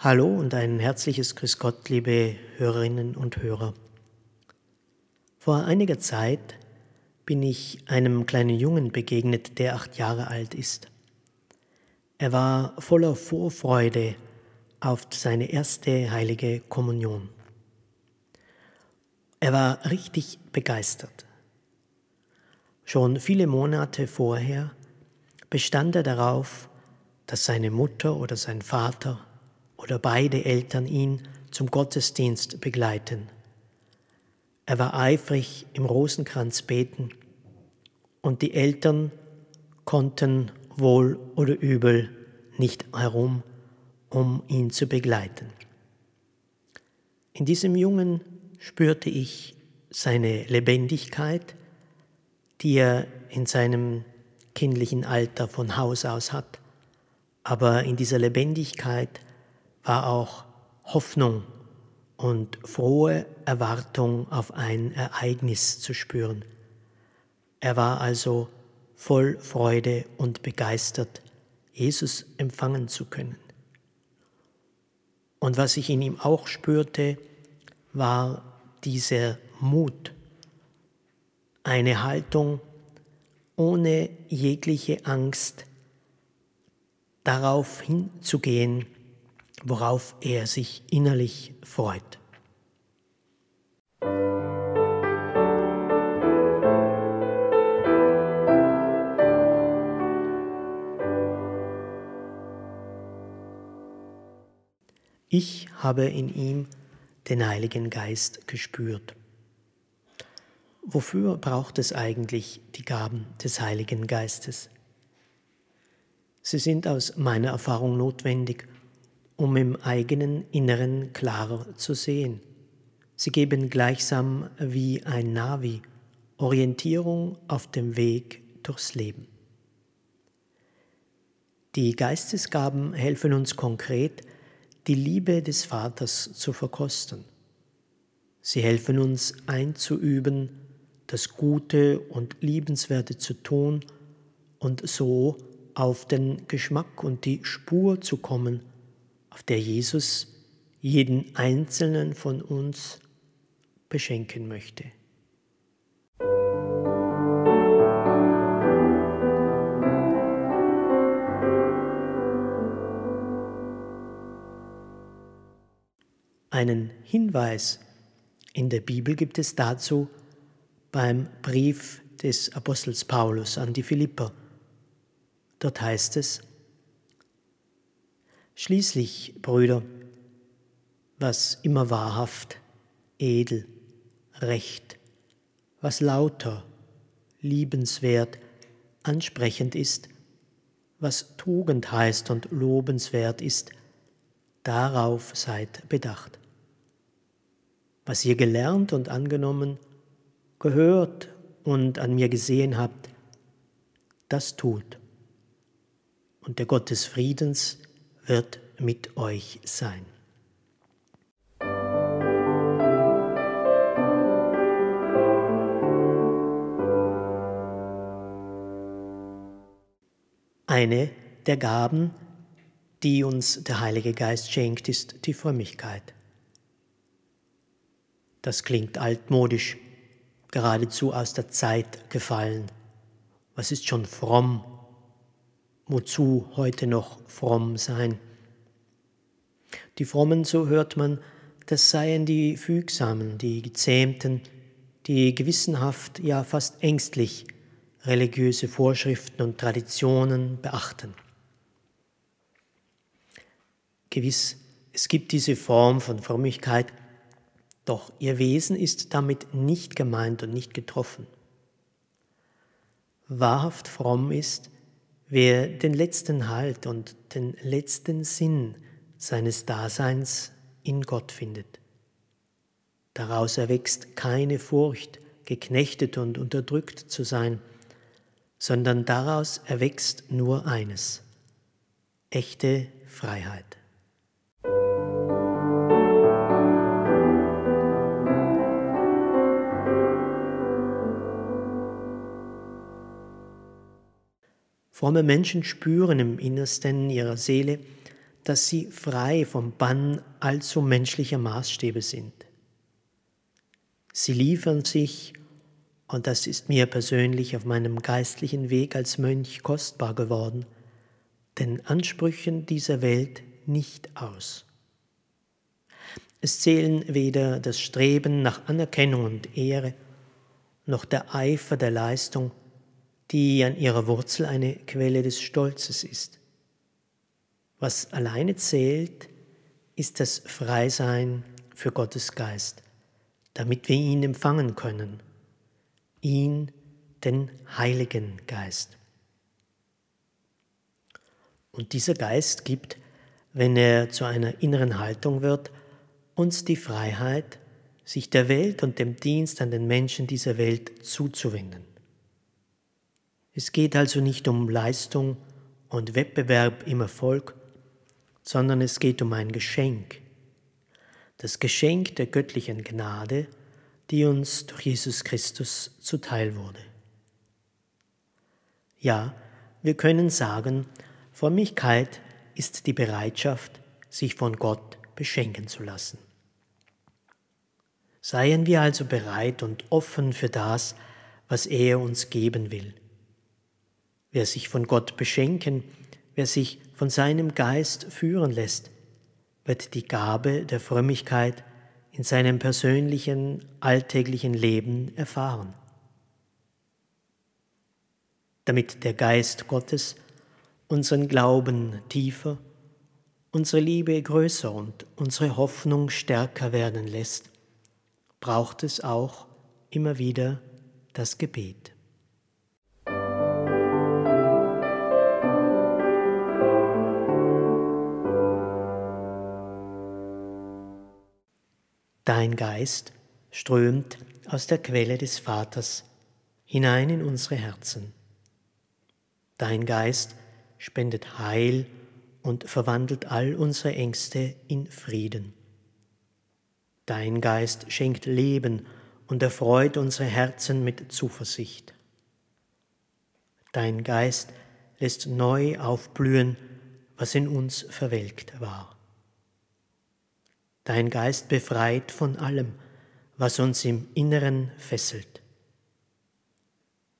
Hallo und ein herzliches Grüß Gott, liebe Hörerinnen und Hörer. Vor einiger Zeit bin ich einem kleinen Jungen begegnet, der acht Jahre alt ist. Er war voller Vorfreude auf seine erste heilige Kommunion. Er war richtig begeistert. Schon viele Monate vorher bestand er darauf, dass seine Mutter oder sein Vater oder beide Eltern ihn zum Gottesdienst begleiten. Er war eifrig im Rosenkranz beten und die Eltern konnten wohl oder übel nicht herum, um ihn zu begleiten. In diesem Jungen spürte ich seine Lebendigkeit, die er in seinem kindlichen Alter von Haus aus hat, aber in dieser Lebendigkeit war auch Hoffnung und frohe Erwartung auf ein Ereignis zu spüren. Er war also voll Freude und begeistert, Jesus empfangen zu können. Und was ich in ihm auch spürte, war dieser Mut, eine Haltung ohne jegliche Angst darauf hinzugehen, worauf er sich innerlich freut. Ich habe in ihm den Heiligen Geist gespürt. Wofür braucht es eigentlich die Gaben des Heiligen Geistes? Sie sind aus meiner Erfahrung notwendig, um im eigenen Inneren klarer zu sehen. Sie geben gleichsam wie ein Navi Orientierung auf dem Weg durchs Leben. Die Geistesgaben helfen uns konkret, die Liebe des Vaters zu verkosten. Sie helfen uns einzuüben, das Gute und Liebenswerte zu tun und so auf den Geschmack und die Spur zu kommen, auf der Jesus jeden einzelnen von uns beschenken möchte. Einen Hinweis in der Bibel gibt es dazu beim Brief des Apostels Paulus an die Philipper. Dort heißt es, Schließlich, Brüder, was immer wahrhaft, edel, recht, was lauter, liebenswert, ansprechend ist, was Tugend heißt und lobenswert ist, darauf seid bedacht. Was ihr gelernt und angenommen, gehört und an mir gesehen habt, das tut. Und der Gott des Friedens wird mit euch sein. Eine der Gaben, die uns der Heilige Geist schenkt, ist die Frömmigkeit. Das klingt altmodisch, geradezu aus der Zeit gefallen. Was ist schon fromm wozu heute noch fromm sein. Die Frommen, so hört man, das seien die Fügsamen, die Gezähmten, die gewissenhaft, ja fast ängstlich religiöse Vorschriften und Traditionen beachten. Gewiss, es gibt diese Form von Frömmigkeit, doch ihr Wesen ist damit nicht gemeint und nicht getroffen. Wahrhaft fromm ist, Wer den letzten Halt und den letzten Sinn seines Daseins in Gott findet. Daraus erwächst keine Furcht, geknechtet und unterdrückt zu sein, sondern daraus erwächst nur eines, echte Freiheit. Fromme Menschen spüren im Innersten ihrer Seele, dass sie frei vom Bann allzu menschlicher Maßstäbe sind. Sie liefern sich, und das ist mir persönlich auf meinem geistlichen Weg als Mönch kostbar geworden, den Ansprüchen dieser Welt nicht aus. Es zählen weder das Streben nach Anerkennung und Ehre, noch der Eifer der Leistung, die an ihrer Wurzel eine Quelle des Stolzes ist. Was alleine zählt, ist das Freisein für Gottes Geist, damit wir ihn empfangen können, ihn, den Heiligen Geist. Und dieser Geist gibt, wenn er zu einer inneren Haltung wird, uns die Freiheit, sich der Welt und dem Dienst an den Menschen dieser Welt zuzuwenden. Es geht also nicht um Leistung und Wettbewerb im Erfolg, sondern es geht um ein Geschenk, das Geschenk der göttlichen Gnade, die uns durch Jesus Christus zuteil wurde. Ja, wir können sagen, Frömmigkeit ist die Bereitschaft, sich von Gott beschenken zu lassen. Seien wir also bereit und offen für das, was er uns geben will. Wer sich von Gott beschenken, wer sich von seinem Geist führen lässt, wird die Gabe der Frömmigkeit in seinem persönlichen, alltäglichen Leben erfahren. Damit der Geist Gottes unseren Glauben tiefer, unsere Liebe größer und unsere Hoffnung stärker werden lässt, braucht es auch immer wieder das Gebet. Dein Geist strömt aus der Quelle des Vaters hinein in unsere Herzen. Dein Geist spendet Heil und verwandelt all unsere Ängste in Frieden. Dein Geist schenkt Leben und erfreut unsere Herzen mit Zuversicht. Dein Geist lässt neu aufblühen, was in uns verwelkt war. Dein Geist befreit von allem, was uns im Inneren fesselt.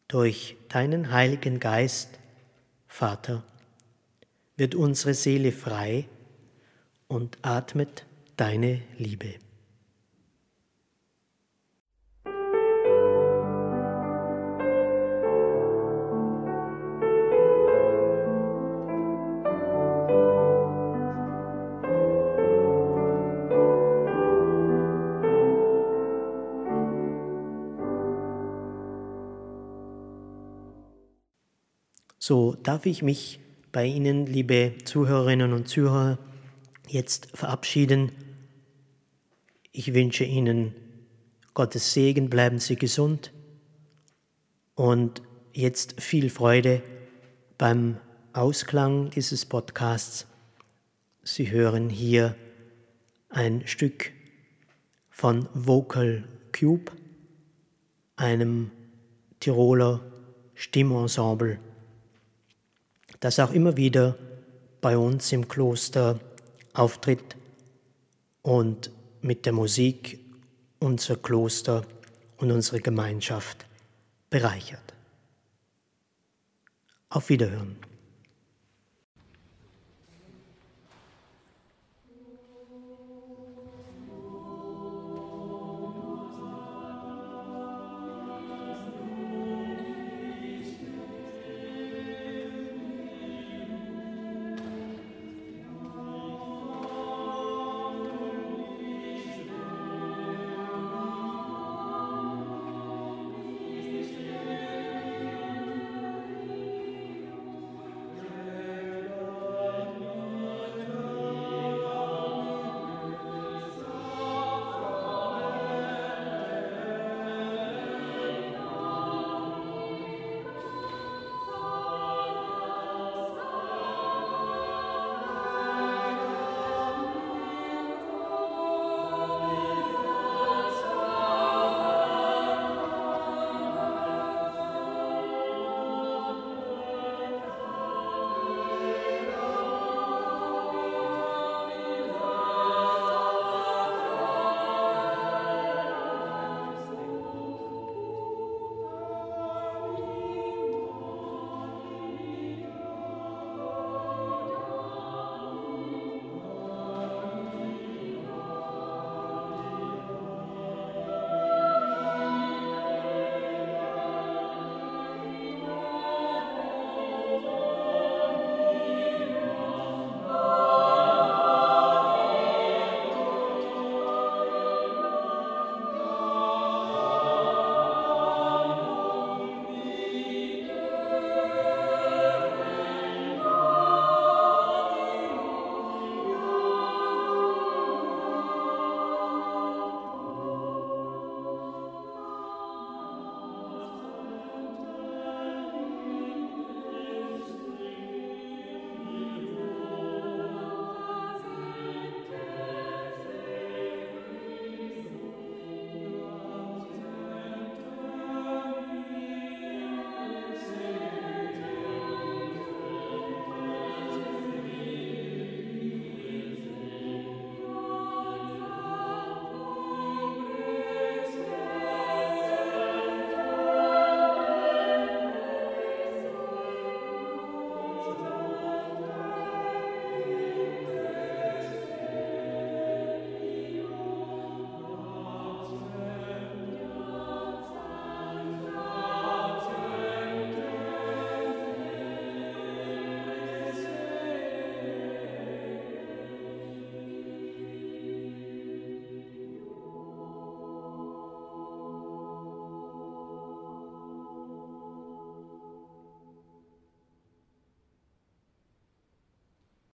Durch deinen Heiligen Geist, Vater, wird unsere Seele frei und atmet deine Liebe. So darf ich mich bei Ihnen, liebe Zuhörerinnen und Zuhörer, jetzt verabschieden. Ich wünsche Ihnen Gottes Segen, bleiben Sie gesund und jetzt viel Freude beim Ausklang dieses Podcasts. Sie hören hier ein Stück von Vocal Cube, einem Tiroler Stimmensemble das auch immer wieder bei uns im Kloster auftritt und mit der Musik unser Kloster und unsere Gemeinschaft bereichert. Auf Wiederhören.